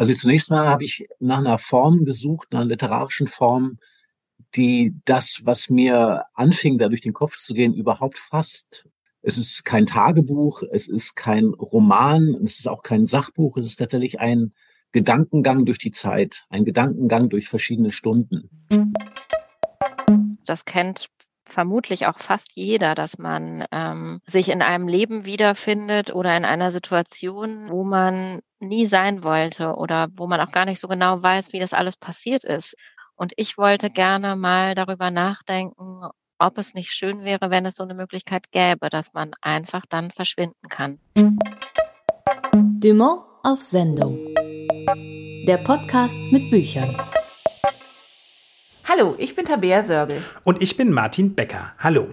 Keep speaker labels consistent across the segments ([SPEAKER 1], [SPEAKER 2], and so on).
[SPEAKER 1] Also zunächst mal habe ich nach einer Form gesucht, nach einer literarischen Form, die das, was mir anfing, da durch den Kopf zu gehen, überhaupt fasst. Es ist kein Tagebuch, es ist kein Roman, es ist auch kein Sachbuch, es ist tatsächlich ein Gedankengang durch die Zeit, ein Gedankengang durch verschiedene Stunden.
[SPEAKER 2] Das kennt vermutlich auch fast jeder, dass man ähm, sich in einem Leben wiederfindet oder in einer Situation, wo man nie sein wollte oder wo man auch gar nicht so genau weiß, wie das alles passiert ist. Und ich wollte gerne mal darüber nachdenken, ob es nicht schön wäre, wenn es so eine Möglichkeit gäbe, dass man einfach dann verschwinden kann.
[SPEAKER 3] Dumont auf Sendung. Der Podcast mit Büchern.
[SPEAKER 4] Hallo, ich bin Tabea Sörgel.
[SPEAKER 5] Und ich bin Martin Becker. Hallo.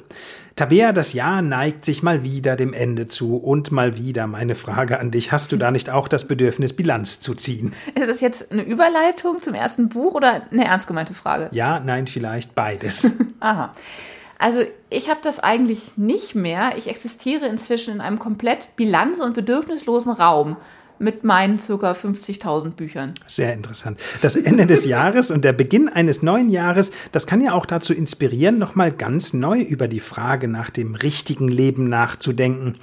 [SPEAKER 5] Tabea, das Jahr neigt sich mal wieder dem Ende zu. Und mal wieder meine Frage an dich. Hast du da nicht auch das Bedürfnis, Bilanz zu ziehen?
[SPEAKER 4] Ist das jetzt eine Überleitung zum ersten Buch oder eine ernst gemeinte Frage?
[SPEAKER 5] Ja, nein, vielleicht beides.
[SPEAKER 4] Aha. Also ich habe das eigentlich nicht mehr. Ich existiere inzwischen in einem komplett bilanz- und bedürfnislosen Raum mit meinen circa 50.000 Büchern.
[SPEAKER 5] Sehr interessant. Das Ende des Jahres und der Beginn eines neuen Jahres, das kann ja auch dazu inspirieren, nochmal ganz neu über die Frage nach dem richtigen Leben nachzudenken.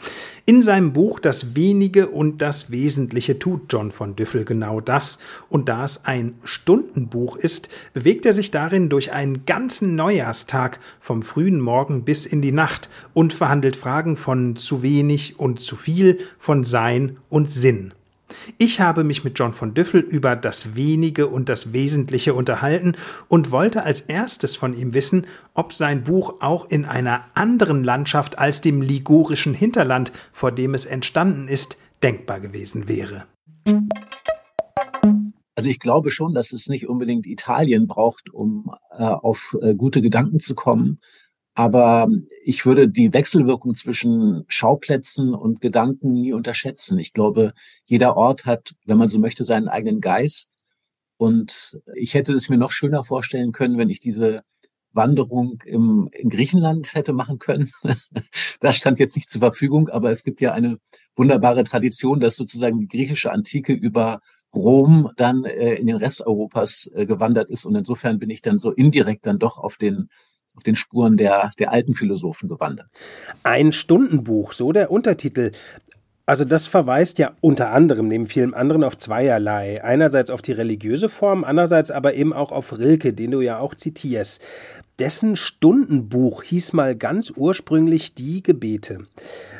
[SPEAKER 5] In seinem Buch Das Wenige und das Wesentliche tut John von Düffel genau das. Und da es ein Stundenbuch ist, bewegt er sich darin durch einen ganzen Neujahrstag vom frühen Morgen bis in die Nacht und verhandelt Fragen von zu wenig und zu viel, von Sein und Sinn. Ich habe mich mit John von Düffel über das Wenige und das Wesentliche unterhalten und wollte als erstes von ihm wissen, ob sein Buch auch in einer anderen Landschaft als dem ligurischen Hinterland, vor dem es entstanden ist, denkbar gewesen wäre.
[SPEAKER 1] Also ich glaube schon, dass es nicht unbedingt Italien braucht, um äh, auf äh, gute Gedanken zu kommen, aber ich würde die Wechselwirkung zwischen Schauplätzen und Gedanken nie unterschätzen. Ich glaube, jeder Ort hat, wenn man so möchte, seinen eigenen Geist. Und ich hätte es mir noch schöner vorstellen können, wenn ich diese Wanderung im, in Griechenland hätte machen können. das stand jetzt nicht zur Verfügung, aber es gibt ja eine wunderbare Tradition, dass sozusagen die griechische Antike über Rom dann äh, in den Rest Europas äh, gewandert ist. Und insofern bin ich dann so indirekt dann doch auf den auf den Spuren der, der alten Philosophen gewandert.
[SPEAKER 5] Ein Stundenbuch, so der Untertitel. Also das verweist ja unter anderem neben vielen anderen auf zweierlei. Einerseits auf die religiöse Form, andererseits aber eben auch auf Rilke, den du ja auch zitierst. Dessen Stundenbuch hieß mal ganz ursprünglich Die Gebete.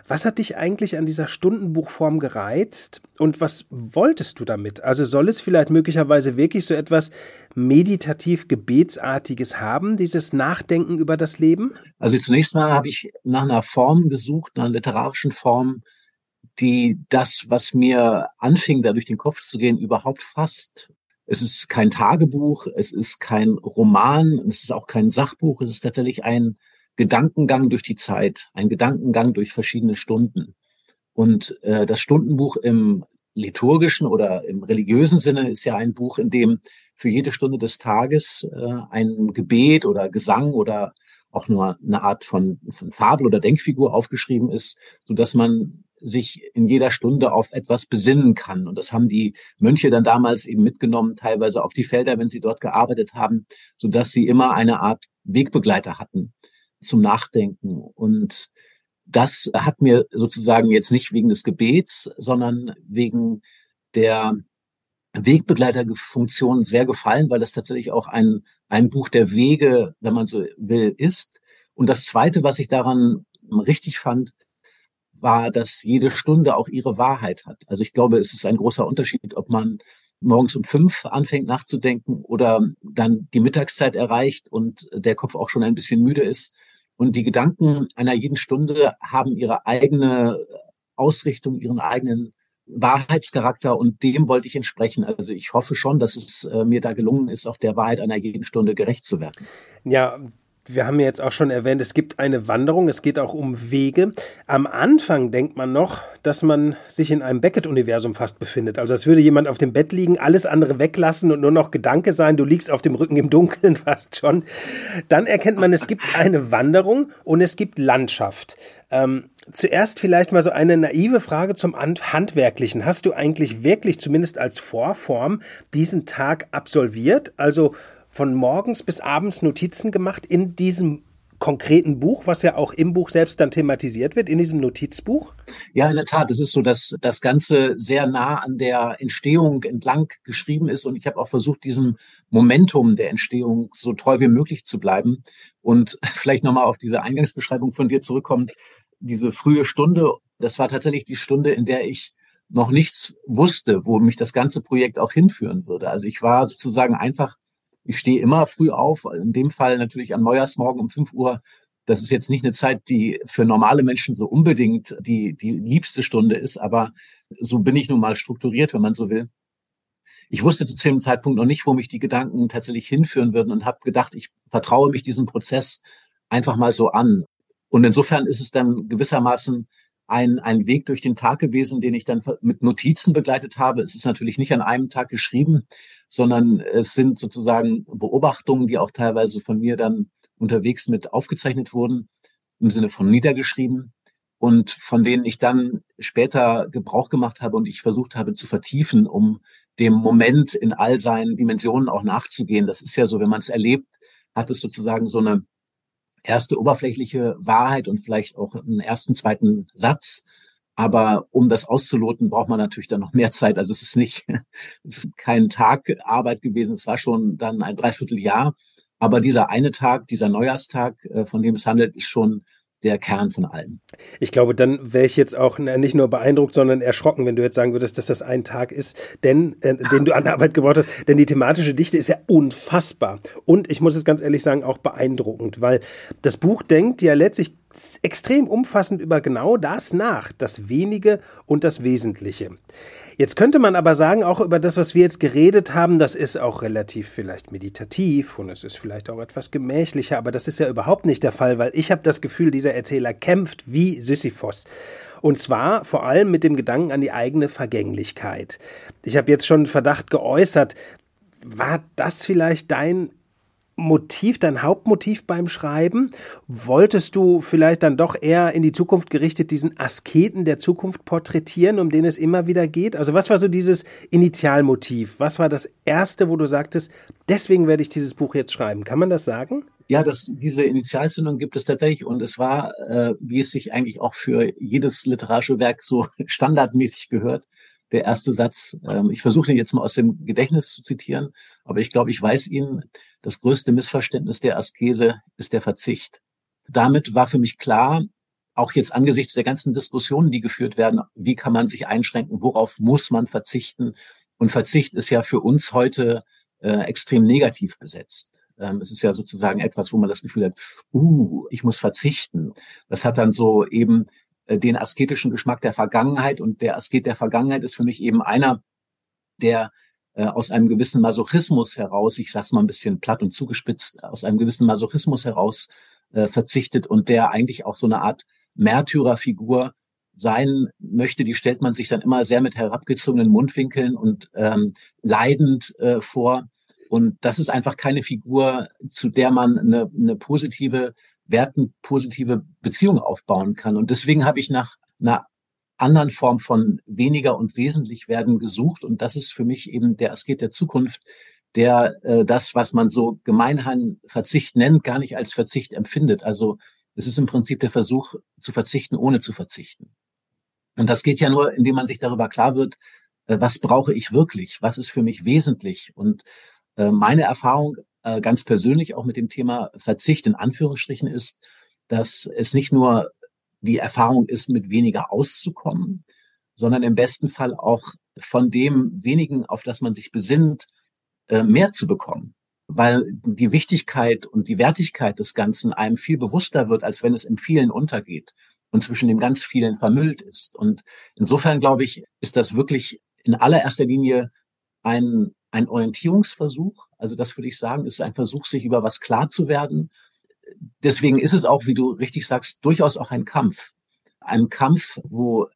[SPEAKER 5] Was hat dich eigentlich an dieser Stundenbuchform gereizt und was wolltest du damit? Also soll es vielleicht möglicherweise wirklich so etwas meditativ gebetsartiges haben, dieses Nachdenken über das Leben?
[SPEAKER 1] Also zunächst mal habe ich nach einer Form gesucht, nach einer literarischen Form, die das, was mir anfing, da durch den Kopf zu gehen, überhaupt fasst es ist kein Tagebuch, es ist kein Roman, es ist auch kein Sachbuch, es ist tatsächlich ein Gedankengang durch die Zeit, ein Gedankengang durch verschiedene Stunden. Und äh, das Stundenbuch im liturgischen oder im religiösen Sinne ist ja ein Buch, in dem für jede Stunde des Tages äh, ein Gebet oder Gesang oder auch nur eine Art von, von Fabel oder Denkfigur aufgeschrieben ist, so dass man sich in jeder Stunde auf etwas besinnen kann. Und das haben die Mönche dann damals eben mitgenommen, teilweise auf die Felder, wenn sie dort gearbeitet haben, so dass sie immer eine Art Wegbegleiter hatten zum Nachdenken. Und das hat mir sozusagen jetzt nicht wegen des Gebets, sondern wegen der Wegbegleiterfunktion sehr gefallen, weil das tatsächlich auch ein, ein Buch der Wege, wenn man so will, ist. Und das Zweite, was ich daran richtig fand, war, dass jede Stunde auch ihre Wahrheit hat. Also ich glaube, es ist ein großer Unterschied, ob man morgens um fünf anfängt nachzudenken oder dann die Mittagszeit erreicht und der Kopf auch schon ein bisschen müde ist. Und die Gedanken einer jeden Stunde haben ihre eigene Ausrichtung, ihren eigenen Wahrheitscharakter und dem wollte ich entsprechen. Also ich hoffe schon, dass es äh, mir da gelungen ist, auch der Wahrheit einer jeden Stunde gerecht zu werden.
[SPEAKER 5] Ja, wir haben ja jetzt auch schon erwähnt, es gibt eine Wanderung, es geht auch um Wege. Am Anfang denkt man noch, dass man sich in einem Beckett-Universum fast befindet. Also als würde jemand auf dem Bett liegen, alles andere weglassen und nur noch Gedanke sein, du liegst auf dem Rücken im Dunkeln fast schon. Dann erkennt man, es gibt eine Wanderung und es gibt Landschaft. Ähm, zuerst vielleicht mal so eine naive Frage zum Handwerklichen. Hast du eigentlich wirklich, zumindest als Vorform, diesen Tag absolviert? Also von morgens bis abends Notizen gemacht in diesem konkreten Buch, was ja auch im Buch selbst dann thematisiert wird, in diesem Notizbuch?
[SPEAKER 1] Ja, in der Tat. Es ist so, dass das Ganze sehr nah an der Entstehung entlang geschrieben ist. Und ich habe auch versucht, diesem Momentum der Entstehung so treu wie möglich zu bleiben. Und vielleicht nochmal auf diese Eingangsbeschreibung von dir zurückkommt. Diese frühe Stunde, das war tatsächlich die Stunde, in der ich noch nichts wusste, wo mich das ganze Projekt auch hinführen würde. Also ich war sozusagen einfach ich stehe immer früh auf, in dem Fall natürlich am Neujahrsmorgen um 5 Uhr. Das ist jetzt nicht eine Zeit, die für normale Menschen so unbedingt die, die liebste Stunde ist, aber so bin ich nun mal strukturiert, wenn man so will. Ich wusste zu dem Zeitpunkt noch nicht, wo mich die Gedanken tatsächlich hinführen würden und habe gedacht, ich vertraue mich diesem Prozess einfach mal so an. Und insofern ist es dann gewissermaßen ein, ein Weg durch den Tag gewesen, den ich dann mit Notizen begleitet habe. Es ist natürlich nicht an einem Tag geschrieben, sondern es sind sozusagen Beobachtungen, die auch teilweise von mir dann unterwegs mit aufgezeichnet wurden, im Sinne von niedergeschrieben und von denen ich dann später Gebrauch gemacht habe und ich versucht habe zu vertiefen, um dem Moment in all seinen Dimensionen auch nachzugehen. Das ist ja so, wenn man es erlebt, hat es sozusagen so eine erste oberflächliche Wahrheit und vielleicht auch einen ersten, zweiten Satz. Aber um das auszuloten, braucht man natürlich dann noch mehr Zeit. Also es ist nicht, es ist kein Tag Arbeit gewesen. Es war schon dann ein Dreivierteljahr. Aber dieser eine Tag, dieser Neujahrstag, äh, von dem es handelt, ist schon der Kern von allem.
[SPEAKER 5] Ich glaube, dann wäre ich jetzt auch nicht nur beeindruckt, sondern erschrocken, wenn du jetzt sagen würdest, dass das ein Tag ist, denn, äh, den du an Arbeit gebraucht hast. Denn die thematische Dichte ist ja unfassbar. Und ich muss es ganz ehrlich sagen, auch beeindruckend, weil das Buch denkt ja letztlich extrem umfassend über genau das nach, das Wenige und das Wesentliche. Jetzt könnte man aber sagen, auch über das, was wir jetzt geredet haben, das ist auch relativ vielleicht meditativ und es ist vielleicht auch etwas gemächlicher, aber das ist ja überhaupt nicht der Fall, weil ich habe das Gefühl, dieser Erzähler kämpft wie Sisyphos. Und zwar vor allem mit dem Gedanken an die eigene Vergänglichkeit. Ich habe jetzt schon Verdacht geäußert, war das vielleicht dein Motiv, dein Hauptmotiv beim Schreiben? Wolltest du vielleicht dann doch eher in die Zukunft gerichtet diesen Asketen der Zukunft porträtieren, um den es immer wieder geht? Also was war so dieses Initialmotiv? Was war das Erste, wo du sagtest, deswegen werde ich dieses Buch jetzt schreiben? Kann man das sagen?
[SPEAKER 1] Ja, das, diese Initialzündung gibt es tatsächlich und es war, äh, wie es sich eigentlich auch für jedes literarische Werk so standardmäßig gehört, der erste Satz. Ähm, ich versuche den jetzt mal aus dem Gedächtnis zu zitieren, aber ich glaube, ich weiß ihn. Das größte Missverständnis der Askese ist der Verzicht. Damit war für mich klar, auch jetzt angesichts der ganzen Diskussionen, die geführt werden, wie kann man sich einschränken, worauf muss man verzichten? Und Verzicht ist ja für uns heute äh, extrem negativ besetzt. Ähm, es ist ja sozusagen etwas, wo man das Gefühl hat, uh, ich muss verzichten. Das hat dann so eben äh, den asketischen Geschmack der Vergangenheit und der Asket der Vergangenheit ist für mich eben einer, der äh, aus einem gewissen Masochismus heraus, ich sag's mal ein bisschen platt und zugespitzt, aus einem gewissen Masochismus heraus äh, verzichtet und der eigentlich auch so eine Art Märtyrerfigur sein möchte, die stellt man sich dann immer sehr mit herabgezogenen Mundwinkeln und ähm, leidend äh, vor. Und das ist einfach keine Figur, zu der man eine, eine positive, wertenpositive Beziehung aufbauen kann. Und deswegen habe ich nach einer anderen Form von weniger und wesentlich werden gesucht. Und das ist für mich eben der Asket der Zukunft, der äh, das, was man so gemeinhin Verzicht nennt, gar nicht als Verzicht empfindet. Also es ist im Prinzip der Versuch zu verzichten, ohne zu verzichten. Und das geht ja nur, indem man sich darüber klar wird, äh, was brauche ich wirklich, was ist für mich wesentlich. Und äh, meine Erfahrung äh, ganz persönlich auch mit dem Thema Verzicht in Anführungsstrichen ist, dass es nicht nur die Erfahrung ist, mit weniger auszukommen, sondern im besten Fall auch von dem wenigen, auf das man sich besinnt, äh, mehr zu bekommen. Weil die Wichtigkeit und die Wertigkeit des Ganzen einem viel bewusster wird, als wenn es im vielen untergeht und zwischen dem ganz vielen vermüllt ist. Und insofern glaube ich, ist das wirklich in allererster Linie ein, ein Orientierungsversuch. Also das würde ich sagen, ist ein Versuch, sich über was klar zu werden, deswegen ist es auch, wie du richtig sagst, durchaus auch ein Kampf. Ein Kampf, wo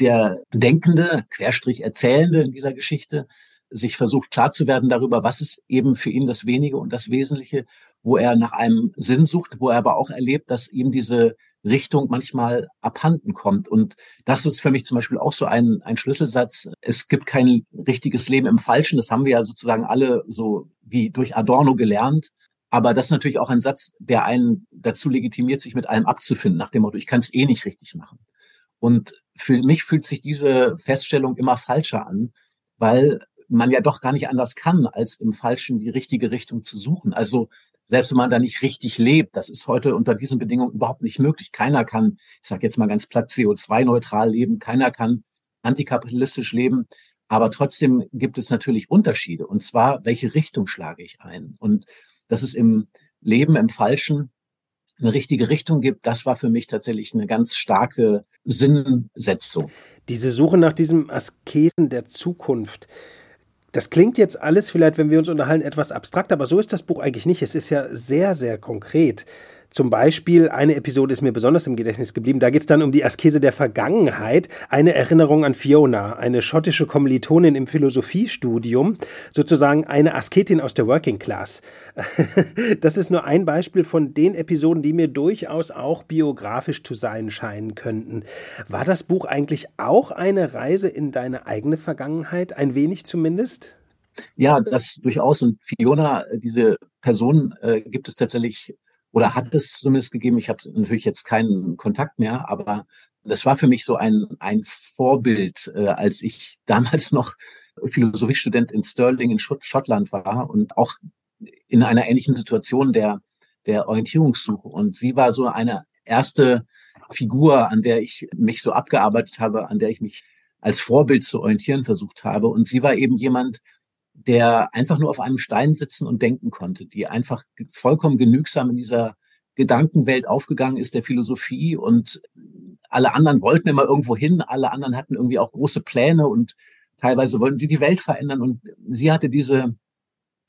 [SPEAKER 1] der Denkende, Querstrich Erzählende in dieser Geschichte, sich versucht klar zu werden darüber, was ist eben für ihn das Wenige und das Wesentliche, wo er nach einem Sinn sucht, wo er aber auch erlebt, dass ihm diese Richtung manchmal abhanden kommt. Und das ist für mich zum Beispiel auch so ein, ein Schlüsselsatz. Es gibt kein richtiges Leben im Falschen. Das haben wir ja sozusagen alle so wie durch Adorno gelernt. Aber das ist natürlich auch ein Satz, der einen dazu legitimiert, sich mit allem abzufinden, nach dem Motto, ich kann es eh nicht richtig machen. Und für mich fühlt sich diese Feststellung immer falscher an, weil man ja doch gar nicht anders kann, als im Falschen die richtige Richtung zu suchen. Also selbst wenn man da nicht richtig lebt, das ist heute unter diesen Bedingungen überhaupt nicht möglich. Keiner kann, ich sage jetzt mal ganz platt, CO2-neutral leben, keiner kann antikapitalistisch leben. Aber trotzdem gibt es natürlich Unterschiede. Und zwar, welche Richtung schlage ich ein? Und dass es im Leben, im Falschen eine richtige Richtung gibt, das war für mich tatsächlich eine ganz starke Sinnsetzung.
[SPEAKER 5] Diese Suche nach diesem Asketen der Zukunft, das klingt jetzt alles vielleicht, wenn wir uns unterhalten, etwas abstrakt, aber so ist das Buch eigentlich nicht. Es ist ja sehr, sehr konkret. Zum Beispiel, eine Episode ist mir besonders im Gedächtnis geblieben. Da geht es dann um die Askese der Vergangenheit. Eine Erinnerung an Fiona, eine schottische Kommilitonin im Philosophiestudium, sozusagen eine Asketin aus der Working Class. das ist nur ein Beispiel von den Episoden, die mir durchaus auch biografisch zu sein scheinen könnten. War das Buch eigentlich auch eine Reise in deine eigene Vergangenheit? Ein wenig zumindest?
[SPEAKER 1] Ja, das durchaus. Und Fiona, diese Person äh, gibt es tatsächlich oder hat es zumindest gegeben. Ich habe natürlich jetzt keinen Kontakt mehr, aber das war für mich so ein, ein Vorbild, äh, als ich damals noch Philosophiestudent in Stirling in Schottland war und auch in einer ähnlichen Situation der, der Orientierungssuche. Und sie war so eine erste Figur, an der ich mich so abgearbeitet habe, an der ich mich als Vorbild zu orientieren versucht habe. Und sie war eben jemand, der einfach nur auf einem Stein sitzen und denken konnte, die einfach vollkommen genügsam in dieser Gedankenwelt aufgegangen ist, der Philosophie und alle anderen wollten immer irgendwo hin, alle anderen hatten irgendwie auch große Pläne und teilweise wollten sie die Welt verändern und sie hatte diese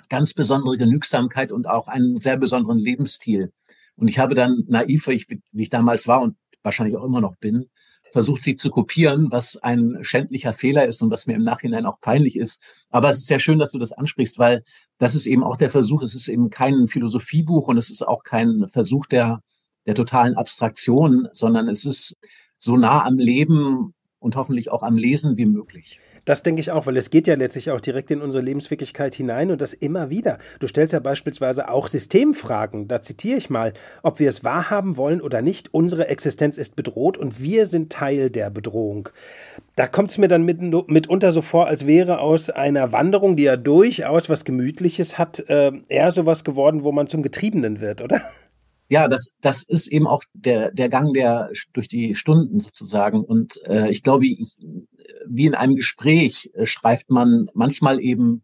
[SPEAKER 1] ganz besondere Genügsamkeit und auch einen sehr besonderen Lebensstil. Und ich habe dann naiv, wie ich, damals war und wahrscheinlich auch immer noch bin, versucht sie zu kopieren, was ein schändlicher Fehler ist und was mir im Nachhinein auch peinlich ist. Aber es ist sehr schön, dass du das ansprichst, weil das ist eben auch der Versuch. Es ist eben kein Philosophiebuch und es ist auch kein Versuch der, der totalen Abstraktion, sondern es ist so nah am Leben und hoffentlich auch am Lesen wie möglich.
[SPEAKER 5] Das denke ich auch, weil es geht ja letztlich auch direkt in unsere Lebenswirklichkeit hinein und das immer wieder. Du stellst ja beispielsweise auch Systemfragen. Da zitiere ich mal, ob wir es wahrhaben wollen oder nicht, unsere Existenz ist bedroht und wir sind Teil der Bedrohung. Da kommt es mir dann mit, mitunter so vor, als wäre aus einer Wanderung, die ja durchaus was Gemütliches hat, äh, eher sowas geworden, wo man zum Getriebenen wird, oder?
[SPEAKER 1] Ja, das, das ist eben auch der, der Gang der durch die Stunden sozusagen. Und äh, ich glaube, ich, wie in einem Gespräch äh, streift man manchmal eben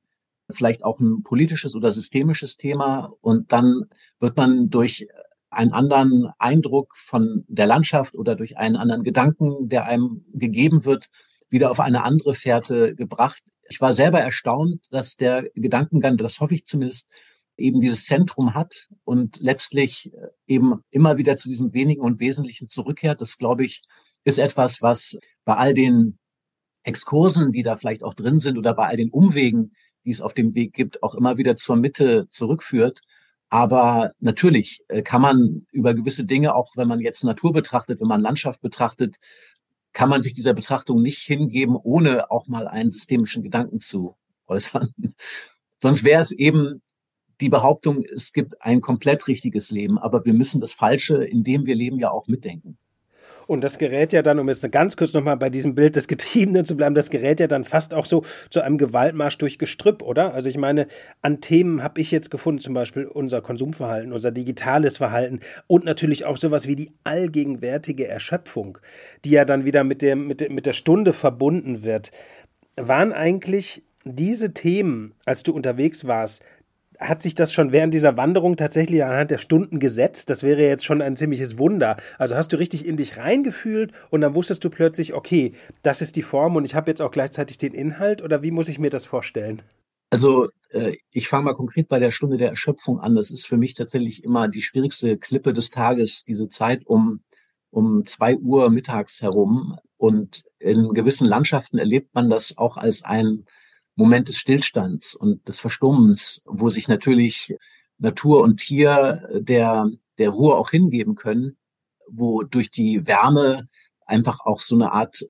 [SPEAKER 1] vielleicht auch ein politisches oder systemisches Thema und dann wird man durch einen anderen Eindruck von der Landschaft oder durch einen anderen Gedanken, der einem gegeben wird, wieder auf eine andere Fährte gebracht. Ich war selber erstaunt, dass der Gedankengang, das hoffe ich zumindest, eben dieses Zentrum hat und letztlich äh, eben immer wieder zu diesem wenigen und Wesentlichen zurückkehrt. Das, glaube ich, ist etwas, was bei all den Exkursen, die da vielleicht auch drin sind oder bei all den Umwegen, die es auf dem Weg gibt, auch immer wieder zur Mitte zurückführt. Aber natürlich äh, kann man über gewisse Dinge, auch wenn man jetzt Natur betrachtet, wenn man Landschaft betrachtet, kann man sich dieser Betrachtung nicht hingeben, ohne auch mal einen systemischen Gedanken zu äußern. Sonst wäre es eben die Behauptung, es gibt ein komplett richtiges Leben, aber wir müssen das Falsche, in dem wir leben, ja auch mitdenken.
[SPEAKER 5] Und das gerät ja dann, um jetzt ganz kurz nochmal bei diesem Bild des Getriebenen zu bleiben, das gerät ja dann fast auch so zu einem Gewaltmarsch durch Gestrüpp, oder? Also ich meine, an Themen habe ich jetzt gefunden, zum Beispiel unser Konsumverhalten, unser digitales Verhalten und natürlich auch sowas wie die allgegenwärtige Erschöpfung, die ja dann wieder mit, dem, mit, mit der Stunde verbunden wird. Waren eigentlich diese Themen, als du unterwegs warst, hat sich das schon während dieser Wanderung tatsächlich anhand der Stunden gesetzt? Das wäre jetzt schon ein ziemliches Wunder. Also hast du richtig in dich reingefühlt und dann wusstest du plötzlich, okay, das ist die Form und ich habe jetzt auch gleichzeitig den Inhalt oder wie muss ich mir das vorstellen?
[SPEAKER 1] Also äh, ich fange mal konkret bei der Stunde der Erschöpfung an. Das ist für mich tatsächlich immer die schwierigste Klippe des Tages, diese Zeit um, um zwei Uhr mittags herum. Und in gewissen Landschaften erlebt man das auch als ein Moment des Stillstands und des Verstummens, wo sich natürlich Natur und Tier der, der Ruhe auch hingeben können, wo durch die Wärme einfach auch so eine Art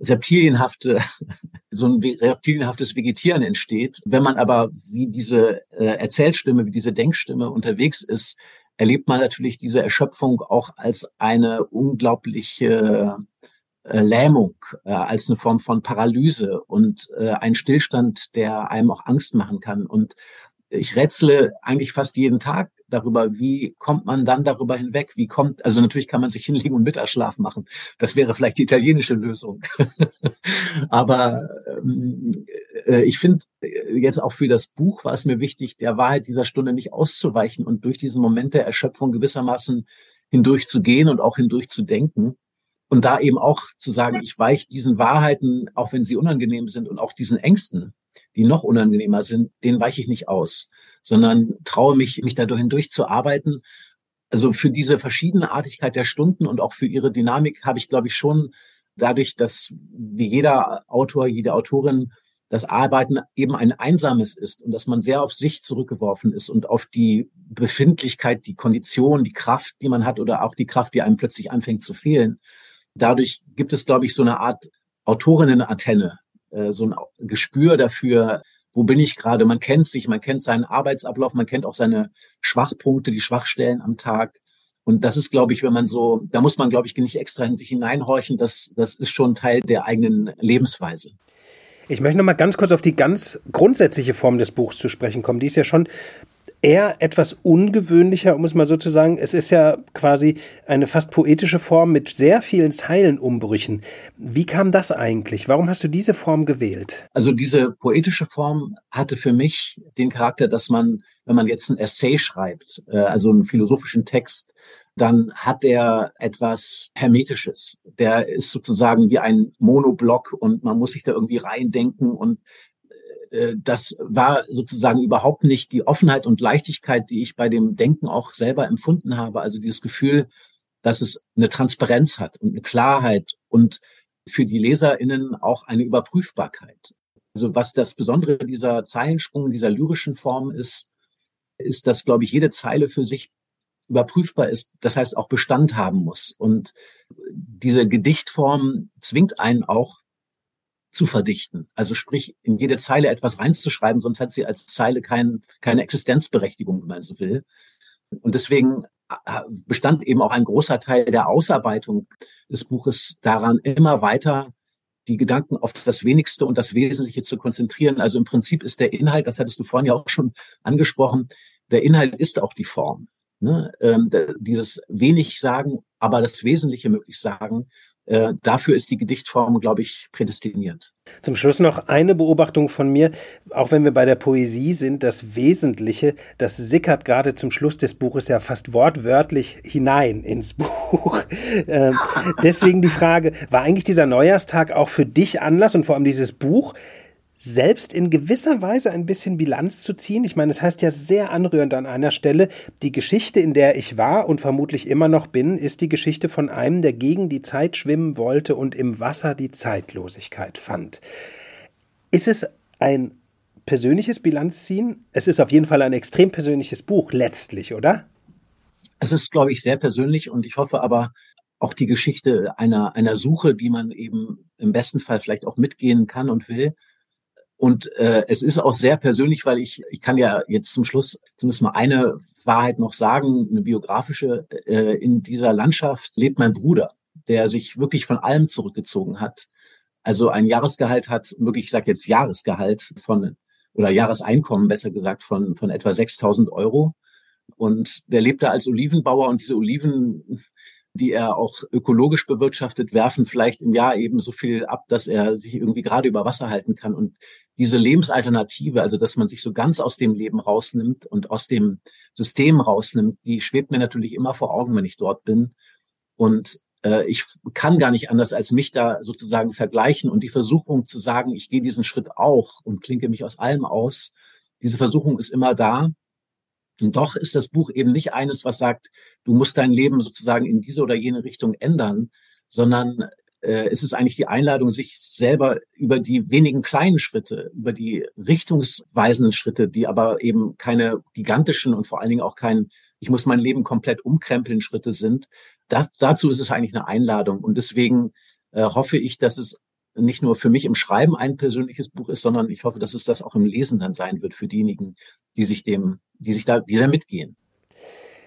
[SPEAKER 1] reptilienhafte, so ein reptilienhaftes Vegetieren entsteht. Wenn man aber wie diese äh, Erzählstimme, wie diese Denkstimme unterwegs ist, erlebt man natürlich diese Erschöpfung auch als eine unglaubliche äh, Lähmung, äh, als eine Form von Paralyse und äh, ein Stillstand, der einem auch Angst machen kann. Und ich rätsle eigentlich fast jeden Tag darüber, wie kommt man dann darüber hinweg? Wie kommt, also natürlich kann man sich hinlegen und Mittagsschlaf machen. Das wäre vielleicht die italienische Lösung. Aber ähm, äh, ich finde äh, jetzt auch für das Buch war es mir wichtig, der Wahrheit dieser Stunde nicht auszuweichen und durch diesen Moment der Erschöpfung gewissermaßen hindurch zu gehen und auch hindurch zu denken. Und da eben auch zu sagen, ich weiche diesen Wahrheiten, auch wenn sie unangenehm sind und auch diesen Ängsten, die noch unangenehmer sind, denen weiche ich nicht aus sondern traue mich, mich dadurch hindurch zu arbeiten. Also für diese verschiedene Artigkeit der Stunden und auch für ihre Dynamik habe ich, glaube ich, schon dadurch, dass wie jeder Autor, jede Autorin das Arbeiten eben ein einsames ist und dass man sehr auf sich zurückgeworfen ist und auf die Befindlichkeit, die Kondition, die Kraft, die man hat oder auch die Kraft, die einem plötzlich anfängt zu fehlen. Dadurch gibt es, glaube ich, so eine Art Autorinnenantenne, äh, so ein Gespür dafür, wo bin ich gerade? Man kennt sich, man kennt seinen Arbeitsablauf, man kennt auch seine Schwachpunkte, die Schwachstellen am Tag. Und das ist, glaube ich, wenn man so, da muss man, glaube ich, nicht extra in sich hineinhorchen. Das, das ist schon Teil der eigenen Lebensweise.
[SPEAKER 5] Ich möchte noch mal ganz kurz auf die ganz grundsätzliche Form des Buchs zu sprechen kommen. Die ist ja schon eher etwas ungewöhnlicher, um es mal so zu sagen. Es ist ja quasi eine fast poetische Form mit sehr vielen Zeilenumbrüchen. Wie kam das eigentlich? Warum hast du diese Form gewählt?
[SPEAKER 1] Also diese poetische Form hatte für mich den Charakter, dass man, wenn man jetzt ein Essay schreibt, äh, also einen philosophischen Text, dann hat er etwas Hermetisches. Der ist sozusagen wie ein Monoblock und man muss sich da irgendwie reindenken und das war sozusagen überhaupt nicht die Offenheit und Leichtigkeit, die ich bei dem Denken auch selber empfunden habe. Also dieses Gefühl, dass es eine Transparenz hat und eine Klarheit und für die LeserInnen auch eine Überprüfbarkeit. Also was das Besondere dieser Zeilensprung, dieser lyrischen Form ist, ist, dass, glaube ich, jede Zeile für sich überprüfbar ist, das heißt auch Bestand haben muss. Und diese Gedichtform zwingt einen auch zu verdichten. Also sprich, in jede Zeile etwas reinzuschreiben, sonst hat sie als Zeile kein, keine Existenzberechtigung, wenn man so will. Und deswegen äh, bestand eben auch ein großer Teil der Ausarbeitung des Buches daran, immer weiter die Gedanken auf das Wenigste und das Wesentliche zu konzentrieren. Also im Prinzip ist der Inhalt, das hattest du vorhin ja auch schon angesprochen, der Inhalt ist auch die Form. Ne? Ähm, dieses wenig sagen, aber das Wesentliche möglichst sagen. Äh, dafür ist die Gedichtform, glaube ich, prädestiniert.
[SPEAKER 5] Zum Schluss noch eine Beobachtung von mir, auch wenn wir bei der Poesie sind, das Wesentliche, das sickert gerade zum Schluss des Buches ja fast wortwörtlich hinein ins Buch. Ähm, deswegen die Frage, war eigentlich dieser Neujahrstag auch für dich Anlass und vor allem dieses Buch selbst in gewisser Weise ein bisschen Bilanz zu ziehen. Ich meine, es heißt ja sehr anrührend an einer Stelle, die Geschichte, in der ich war und vermutlich immer noch bin, ist die Geschichte von einem, der gegen die Zeit schwimmen wollte und im Wasser die Zeitlosigkeit fand. Ist es ein persönliches Bilanzziehen? Es ist auf jeden Fall ein extrem persönliches Buch, letztlich, oder?
[SPEAKER 1] Es ist, glaube ich, sehr persönlich und ich hoffe aber, auch die Geschichte einer, einer Suche, die man eben im besten Fall vielleicht auch mitgehen kann und will. Und äh, es ist auch sehr persönlich, weil ich, ich kann ja jetzt zum Schluss zumindest mal eine Wahrheit noch sagen, eine biografische. Äh, in dieser Landschaft lebt mein Bruder, der sich wirklich von allem zurückgezogen hat. Also ein Jahresgehalt hat, wirklich, ich sage jetzt Jahresgehalt von, oder Jahreseinkommen besser gesagt, von, von etwa 6000 Euro. Und der lebt da als Olivenbauer und diese Oliven die er auch ökologisch bewirtschaftet, werfen vielleicht im Jahr eben so viel ab, dass er sich irgendwie gerade über Wasser halten kann. Und diese Lebensalternative, also dass man sich so ganz aus dem Leben rausnimmt und aus dem System rausnimmt, die schwebt mir natürlich immer vor Augen, wenn ich dort bin. Und äh, ich kann gar nicht anders, als mich da sozusagen vergleichen und die Versuchung zu sagen, ich gehe diesen Schritt auch und klinke mich aus allem aus, Diese Versuchung ist immer da. Und doch ist das Buch eben nicht eines, was sagt, du musst dein Leben sozusagen in diese oder jene Richtung ändern, sondern äh, es ist eigentlich die Einladung, sich selber über die wenigen kleinen Schritte, über die richtungsweisenden Schritte, die aber eben keine gigantischen und vor allen Dingen auch kein, ich muss mein Leben komplett umkrempeln Schritte sind. Das, dazu ist es eigentlich eine Einladung. Und deswegen äh, hoffe ich, dass es nicht nur für mich im Schreiben ein persönliches Buch ist, sondern ich hoffe, dass es das auch im Lesen dann sein wird für diejenigen, die sich dem, die sich da, die da mitgehen.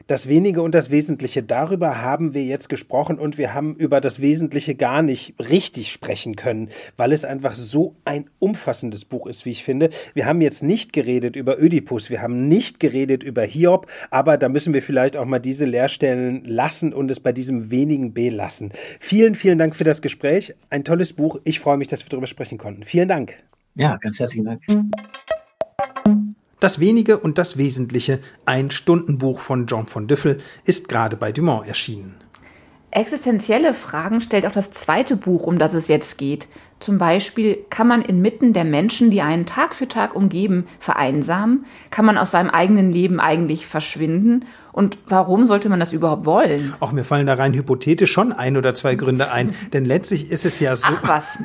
[SPEAKER 5] Das Wenige und das Wesentliche, darüber haben wir jetzt gesprochen und wir haben über das Wesentliche gar nicht richtig sprechen können, weil es einfach so ein umfassendes Buch ist, wie ich finde. Wir haben jetzt nicht geredet über Ödipus, wir haben nicht geredet über Hiob, aber da müssen wir vielleicht auch mal diese Leerstellen lassen und es bei diesem wenigen belassen. Vielen, vielen Dank für das Gespräch. Ein tolles Buch. Ich freue mich, dass wir darüber sprechen konnten. Vielen Dank.
[SPEAKER 1] Ja, ganz herzlichen Dank.
[SPEAKER 5] Das Wenige und das Wesentliche, ein Stundenbuch von John von Düffel, ist gerade bei Dumont erschienen.
[SPEAKER 4] Existenzielle Fragen stellt auch das zweite Buch, um das es jetzt geht. Zum Beispiel, kann man inmitten der Menschen, die einen Tag für Tag umgeben, vereinsamen? Kann man aus seinem eigenen Leben eigentlich verschwinden? Und warum sollte man das überhaupt wollen?
[SPEAKER 5] Auch mir fallen da rein hypothetisch schon ein oder zwei Gründe ein, denn letztlich ist es ja so.
[SPEAKER 4] Ach was.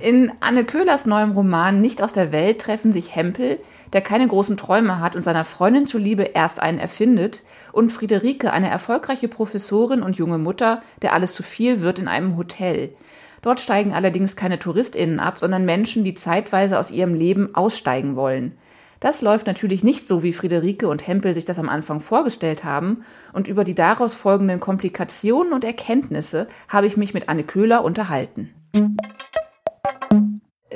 [SPEAKER 4] In Anne Köhlers neuem Roman Nicht aus der Welt treffen sich Hempel, der keine großen Träume hat und seiner Freundin zuliebe erst einen erfindet, und Friederike, eine erfolgreiche Professorin und junge Mutter, der alles zu viel wird in einem Hotel. Dort steigen allerdings keine TouristInnen ab, sondern Menschen, die zeitweise aus ihrem Leben aussteigen wollen. Das läuft natürlich nicht so, wie Friederike und Hempel sich das am Anfang vorgestellt haben, und über die daraus folgenden Komplikationen und Erkenntnisse habe ich mich mit Anne Köhler unterhalten.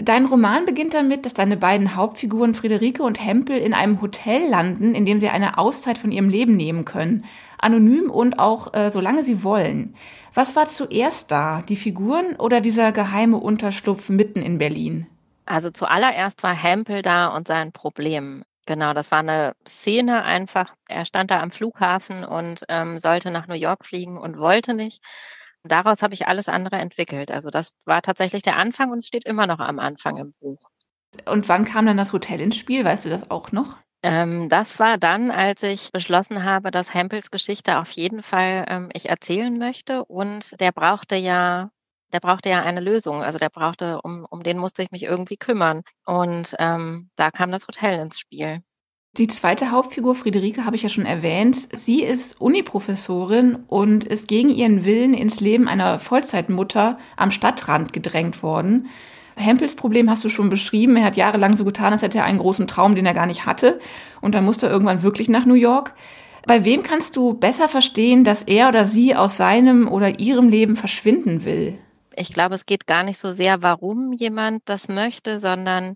[SPEAKER 4] Dein Roman beginnt damit, dass deine beiden Hauptfiguren Friederike und Hempel in einem Hotel landen, in dem sie eine Auszeit von ihrem Leben nehmen können. Anonym und auch äh, solange sie wollen. Was war zuerst da? Die Figuren oder dieser geheime Unterschlupf mitten in Berlin?
[SPEAKER 2] Also zuallererst war Hempel da und sein Problem. Genau, das war eine Szene einfach. Er stand da am Flughafen und ähm, sollte nach New York fliegen und wollte nicht. Daraus habe ich alles andere entwickelt. Also das war tatsächlich der Anfang und es steht immer noch am Anfang im Buch.
[SPEAKER 4] Und wann kam dann das Hotel ins Spiel? Weißt du das auch noch?
[SPEAKER 2] Ähm, das war dann, als ich beschlossen habe, dass Hempels Geschichte auf jeden Fall ähm, ich erzählen möchte. Und der brauchte ja, der brauchte ja eine Lösung. Also der brauchte, um, um den musste ich mich irgendwie kümmern. Und ähm, da kam das Hotel ins Spiel.
[SPEAKER 4] Die zweite Hauptfigur, Friederike, habe ich ja schon erwähnt. Sie ist Uniprofessorin und ist gegen ihren Willen ins Leben einer Vollzeitmutter am Stadtrand gedrängt worden. Hempels Problem hast du schon beschrieben. Er hat jahrelang so getan, als hätte er einen großen Traum, den er gar nicht hatte. Und dann musste er irgendwann wirklich nach New York. Bei wem kannst du besser verstehen, dass er oder sie aus seinem oder ihrem Leben verschwinden will?
[SPEAKER 2] Ich glaube, es geht gar nicht so sehr, warum jemand das möchte, sondern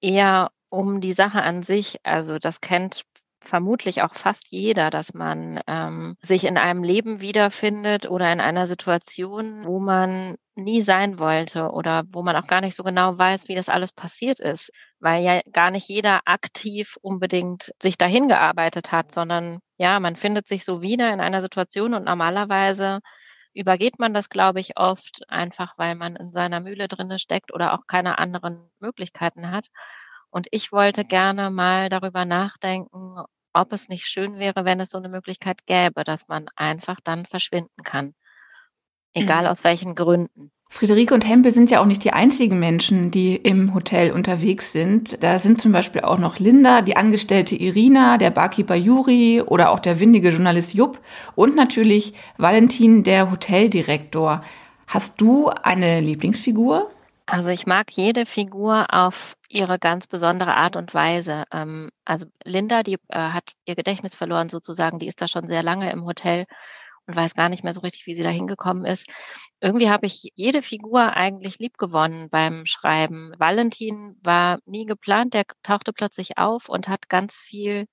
[SPEAKER 2] eher um die Sache an sich, also das kennt vermutlich auch fast jeder, dass man ähm, sich in einem Leben wiederfindet oder in einer Situation, wo man nie sein wollte oder wo man auch gar nicht so genau weiß, wie das alles passiert ist, weil ja gar nicht jeder aktiv unbedingt sich dahin gearbeitet hat, sondern ja, man findet sich so wieder in einer Situation und normalerweise übergeht man das, glaube ich, oft einfach, weil man in seiner Mühle drinne steckt oder auch keine anderen Möglichkeiten hat. Und ich wollte gerne mal darüber nachdenken, ob es nicht schön wäre, wenn es so eine Möglichkeit gäbe, dass man einfach dann verschwinden kann. Egal mhm. aus welchen Gründen.
[SPEAKER 4] Friederike und Hempel sind ja auch nicht die einzigen Menschen, die im Hotel unterwegs sind. Da sind zum Beispiel auch noch Linda, die Angestellte Irina, der Barkeeper Juri oder auch der windige Journalist Jupp und natürlich Valentin, der Hoteldirektor. Hast du eine Lieblingsfigur?
[SPEAKER 2] Also ich mag jede Figur auf ihre ganz besondere Art und Weise. Ähm, also Linda, die äh, hat ihr Gedächtnis verloren sozusagen, die ist da schon sehr lange im Hotel und weiß gar nicht mehr so richtig, wie sie da hingekommen ist. Irgendwie habe ich jede Figur eigentlich lieb gewonnen beim Schreiben. Valentin war nie geplant, der tauchte plötzlich auf und hat ganz viel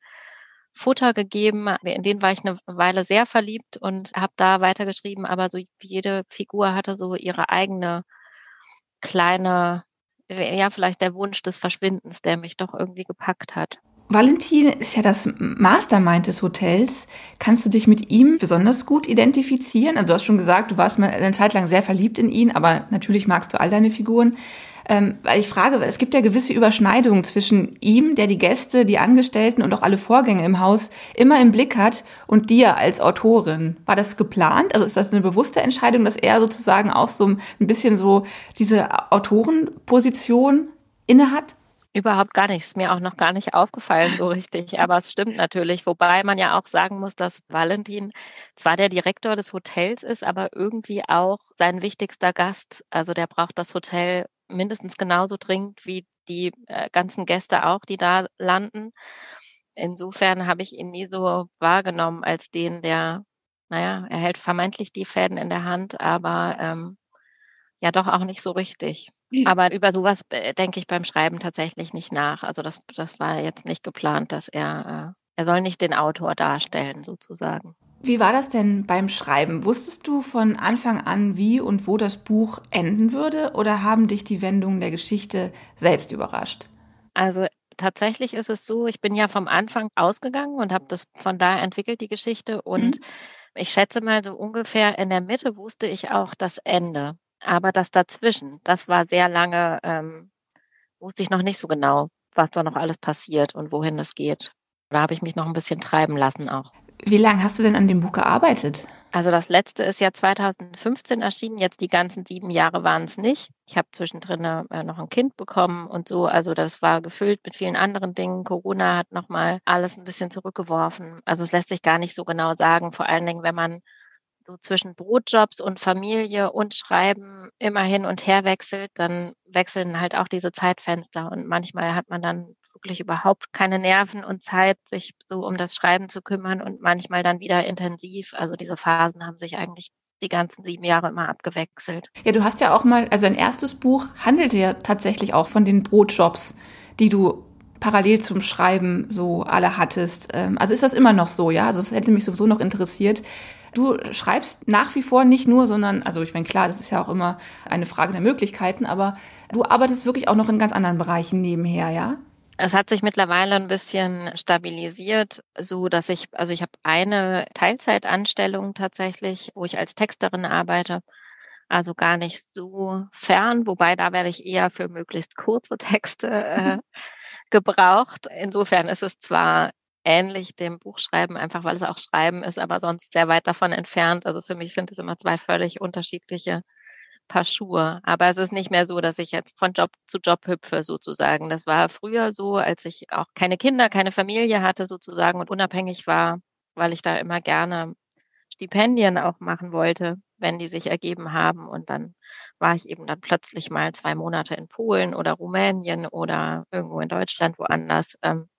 [SPEAKER 2] Futter gegeben. In den war ich eine Weile sehr verliebt und habe da weitergeschrieben, aber so jede Figur hatte so ihre eigene kleine, ja, vielleicht der Wunsch des Verschwindens, der mich doch irgendwie gepackt hat.
[SPEAKER 4] Valentin ist ja das Mastermind des Hotels. Kannst du dich mit ihm besonders gut identifizieren? Also du hast schon gesagt, du warst mal eine Zeit lang sehr verliebt in ihn, aber natürlich magst du all deine Figuren. Ähm, weil ich frage, es gibt ja gewisse Überschneidungen zwischen ihm, der die Gäste, die Angestellten und auch alle Vorgänge im Haus immer im Blick hat, und dir als Autorin. War das geplant? Also ist das eine bewusste Entscheidung, dass er sozusagen auch so ein bisschen so diese Autorenposition innehat?
[SPEAKER 2] Überhaupt gar nicht. Ist mir auch noch gar nicht aufgefallen so richtig. Aber es stimmt natürlich. Wobei man ja auch sagen muss, dass Valentin zwar der Direktor des Hotels ist, aber irgendwie auch sein wichtigster Gast. Also der braucht das Hotel mindestens genauso dringend wie die äh, ganzen Gäste auch, die da landen. Insofern habe ich ihn nie so wahrgenommen als den, der, naja, er hält vermeintlich die Fäden in der Hand, aber ähm, ja doch auch nicht so richtig. Aber über sowas äh, denke ich beim Schreiben tatsächlich nicht nach. Also das, das war jetzt nicht geplant, dass er, äh, er soll nicht den Autor darstellen, sozusagen.
[SPEAKER 4] Wie war das denn beim Schreiben? Wusstest du von Anfang an, wie und wo das Buch enden würde oder haben dich die Wendungen der Geschichte selbst überrascht?
[SPEAKER 2] Also tatsächlich ist es so, ich bin ja vom Anfang ausgegangen und habe das von da entwickelt, die Geschichte. Und mhm. ich schätze mal so ungefähr in der Mitte wusste ich auch das Ende. Aber das dazwischen, das war sehr lange, ähm, wusste ich noch nicht so genau, was da noch alles passiert und wohin es geht. Da habe ich mich noch ein bisschen treiben lassen auch.
[SPEAKER 4] Wie lange hast du denn an dem Buch gearbeitet?
[SPEAKER 2] Also das letzte ist ja 2015 erschienen, jetzt die ganzen sieben Jahre waren es nicht. Ich habe zwischendrin äh, noch ein Kind bekommen und so. Also das war gefüllt mit vielen anderen Dingen. Corona hat nochmal alles ein bisschen zurückgeworfen. Also es lässt sich gar nicht so genau sagen, vor allen Dingen, wenn man so zwischen Brotjobs und Familie und Schreiben immer hin und her wechselt, dann wechseln halt auch diese Zeitfenster und manchmal hat man dann wirklich überhaupt keine Nerven und Zeit, sich so um das Schreiben zu kümmern und manchmal dann wieder intensiv. Also diese Phasen haben sich eigentlich die ganzen sieben Jahre immer abgewechselt.
[SPEAKER 4] Ja, du hast ja auch mal, also ein erstes Buch handelte ja tatsächlich auch von den Brotjobs, die du parallel zum Schreiben so alle hattest. Ähm, also ist das immer noch so, ja? Also es hätte mich sowieso noch interessiert. Du schreibst nach wie vor nicht nur, sondern, also ich meine, klar, das ist ja auch immer eine Frage der Möglichkeiten, aber du arbeitest wirklich auch noch in ganz anderen Bereichen nebenher, ja?
[SPEAKER 2] Es hat sich mittlerweile ein bisschen stabilisiert, so dass ich, also ich habe eine Teilzeitanstellung tatsächlich, wo ich als Texterin arbeite. Also gar nicht so fern, wobei da werde ich eher für möglichst kurze Texte äh, gebraucht. Insofern ist es zwar ähnlich dem Buchschreiben, einfach weil es auch Schreiben ist, aber sonst sehr weit davon entfernt. Also für mich sind es immer zwei völlig unterschiedliche Paar Schuhe. Aber es ist nicht mehr so, dass ich jetzt von Job zu Job hüpfe sozusagen. Das war früher so, als ich auch keine Kinder, keine Familie hatte sozusagen und unabhängig war, weil ich da immer gerne Stipendien auch machen wollte, wenn die sich ergeben haben. Und dann war ich eben dann plötzlich mal zwei Monate in Polen oder Rumänien oder irgendwo in Deutschland woanders. Ähm,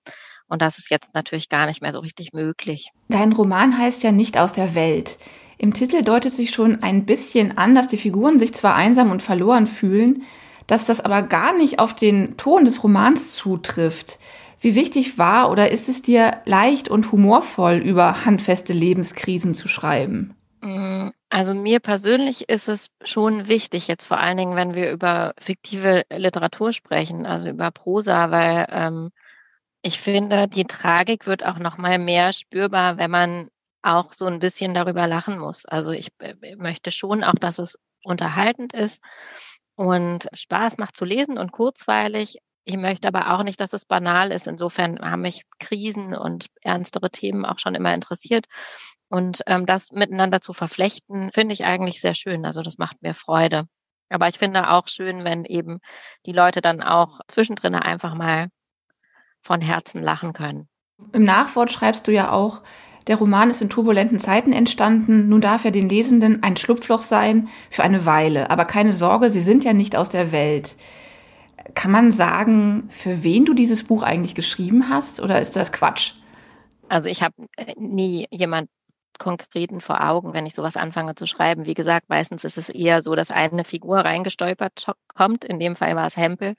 [SPEAKER 2] und das ist jetzt natürlich gar nicht mehr so richtig möglich.
[SPEAKER 4] Dein Roman heißt ja nicht aus der Welt. Im Titel deutet sich schon ein bisschen an, dass die Figuren sich zwar einsam und verloren fühlen, dass das aber gar nicht auf den Ton des Romans zutrifft. Wie wichtig war oder ist es dir leicht und humorvoll über handfeste Lebenskrisen zu schreiben?
[SPEAKER 2] Mm, also mir persönlich ist es schon wichtig, jetzt vor allen Dingen, wenn wir über fiktive Literatur sprechen, also über Prosa, weil ähm, ich finde, die Tragik wird auch noch mal mehr spürbar, wenn man auch so ein bisschen darüber lachen muss. Also ich äh, möchte schon auch, dass es unterhaltend ist und Spaß macht zu lesen und kurzweilig. Ich möchte aber auch nicht, dass es banal ist. Insofern haben mich Krisen und ernstere Themen auch schon immer interessiert. Und ähm, das miteinander zu verflechten, finde ich eigentlich sehr schön. Also das macht mir Freude. Aber ich finde auch schön, wenn eben die Leute dann auch zwischendrin einfach mal von Herzen lachen können.
[SPEAKER 4] Im Nachwort schreibst du ja auch, der Roman ist in turbulenten Zeiten entstanden. Nun darf er den Lesenden ein Schlupfloch sein für eine Weile. Aber keine Sorge, sie sind ja nicht aus der Welt. Kann man sagen, für wen du dieses Buch eigentlich geschrieben hast? Oder ist das Quatsch?
[SPEAKER 2] Also ich habe äh, nie jemand konkreten vor Augen, wenn ich sowas anfange zu schreiben. Wie gesagt, meistens ist es eher so, dass eine Figur reingestolpert kommt. In dem Fall war es Hempel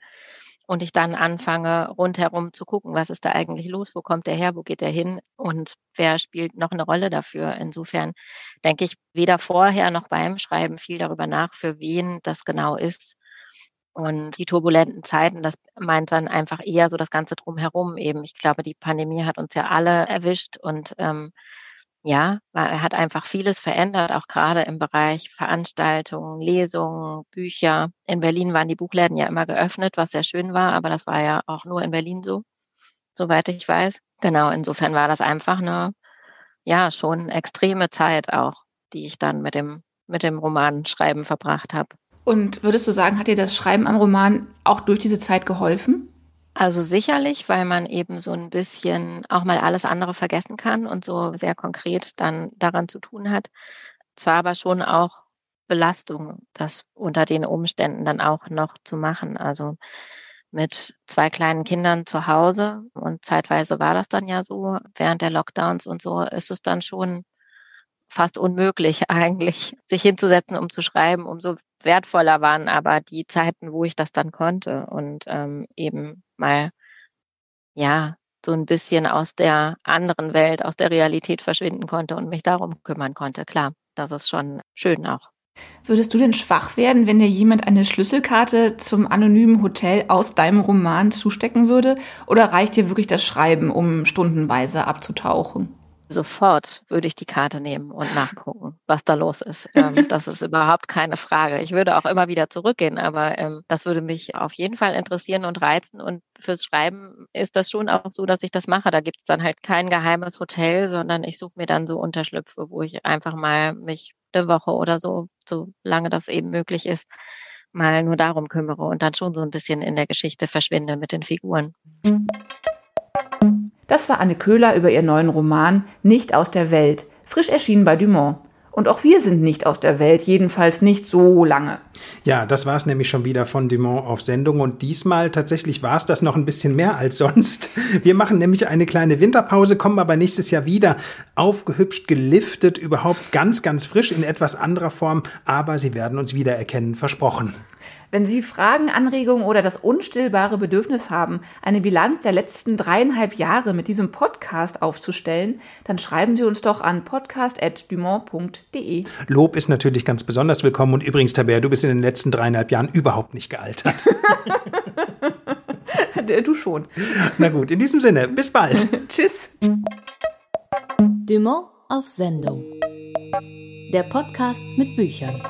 [SPEAKER 2] und ich dann anfange, rundherum zu gucken, was ist da eigentlich los, wo kommt der her, wo geht der hin und wer spielt noch eine Rolle dafür. Insofern denke ich weder vorher noch beim Schreiben viel darüber nach, für wen das genau ist. Und die turbulenten Zeiten, das meint dann einfach eher so das Ganze drumherum eben. Ich glaube, die Pandemie hat uns ja alle erwischt und ähm, ja, er hat einfach vieles verändert, auch gerade im Bereich Veranstaltungen, Lesungen, Bücher. In Berlin waren die Buchläden ja immer geöffnet, was sehr schön war, aber das war ja auch nur in Berlin so, soweit ich weiß. Genau, insofern war das einfach eine, ja, schon extreme Zeit auch, die ich dann mit dem, mit dem Romanschreiben verbracht habe.
[SPEAKER 4] Und würdest du sagen, hat dir das Schreiben am Roman auch durch diese Zeit geholfen?
[SPEAKER 2] Also sicherlich, weil man eben so ein bisschen auch mal alles andere vergessen kann und so sehr konkret dann daran zu tun hat. Zwar aber schon auch Belastung, das unter den Umständen dann auch noch zu machen. Also mit zwei kleinen Kindern zu Hause und zeitweise war das dann ja so, während der Lockdowns und so ist es dann schon fast unmöglich eigentlich, sich hinzusetzen, um zu schreiben. Umso wertvoller waren aber die Zeiten, wo ich das dann konnte und ähm, eben mal, ja, so ein bisschen aus der anderen Welt, aus der Realität verschwinden konnte und mich darum kümmern konnte. Klar, das ist schon schön auch.
[SPEAKER 4] Würdest du denn schwach werden, wenn dir jemand eine Schlüsselkarte zum anonymen Hotel aus deinem Roman zustecken würde? Oder reicht dir wirklich das Schreiben, um stundenweise abzutauchen?
[SPEAKER 2] Sofort würde ich die Karte nehmen und nachgucken, was da los ist. Ähm, das ist überhaupt keine Frage. Ich würde auch immer wieder zurückgehen, aber ähm, das würde mich auf jeden Fall interessieren und reizen. Und fürs Schreiben ist das schon auch so, dass ich das mache. Da gibt es dann halt kein geheimes Hotel, sondern ich suche mir dann so Unterschlüpfe, wo ich einfach mal mich eine Woche oder so, solange das eben möglich ist, mal nur darum kümmere und dann schon so ein bisschen in der Geschichte verschwinde mit den Figuren.
[SPEAKER 4] Das war Anne Köhler über ihren neuen Roman Nicht aus der Welt, frisch erschienen bei Dumont. Und auch wir sind nicht aus der Welt, jedenfalls nicht so lange.
[SPEAKER 5] Ja, das war es nämlich schon wieder von Dumont auf Sendung. Und diesmal tatsächlich war es das noch ein bisschen mehr als sonst. Wir machen nämlich eine kleine Winterpause, kommen aber nächstes Jahr wieder aufgehübscht, geliftet, überhaupt ganz, ganz frisch in etwas anderer Form. Aber Sie werden uns wiedererkennen, versprochen.
[SPEAKER 4] Wenn Sie Fragen, Anregungen oder das unstillbare Bedürfnis haben, eine Bilanz der letzten dreieinhalb Jahre mit diesem Podcast aufzustellen, dann schreiben Sie uns doch an podcast.dumont.de.
[SPEAKER 5] Lob ist natürlich ganz besonders willkommen und übrigens, Tabea, du bist in den letzten dreieinhalb Jahren überhaupt nicht gealtert.
[SPEAKER 4] du schon.
[SPEAKER 5] Na gut, in diesem Sinne, bis bald.
[SPEAKER 4] Tschüss.
[SPEAKER 3] Dumont auf Sendung. Der Podcast mit Büchern.